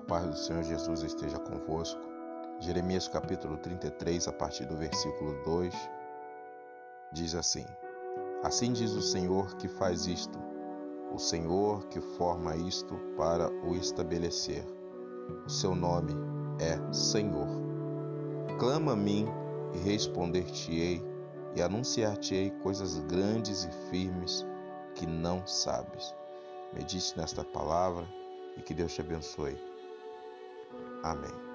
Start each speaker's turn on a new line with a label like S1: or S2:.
S1: paz do Senhor Jesus esteja convosco. Jeremias capítulo 33, a partir do versículo 2, diz assim: Assim diz o Senhor que faz isto, o Senhor que forma isto para o estabelecer. O seu nome é Senhor. Clama a mim e responder-te-ei e anunciar-te-ei coisas grandes e firmes que não sabes. Medite nesta palavra e que Deus te abençoe. Amém.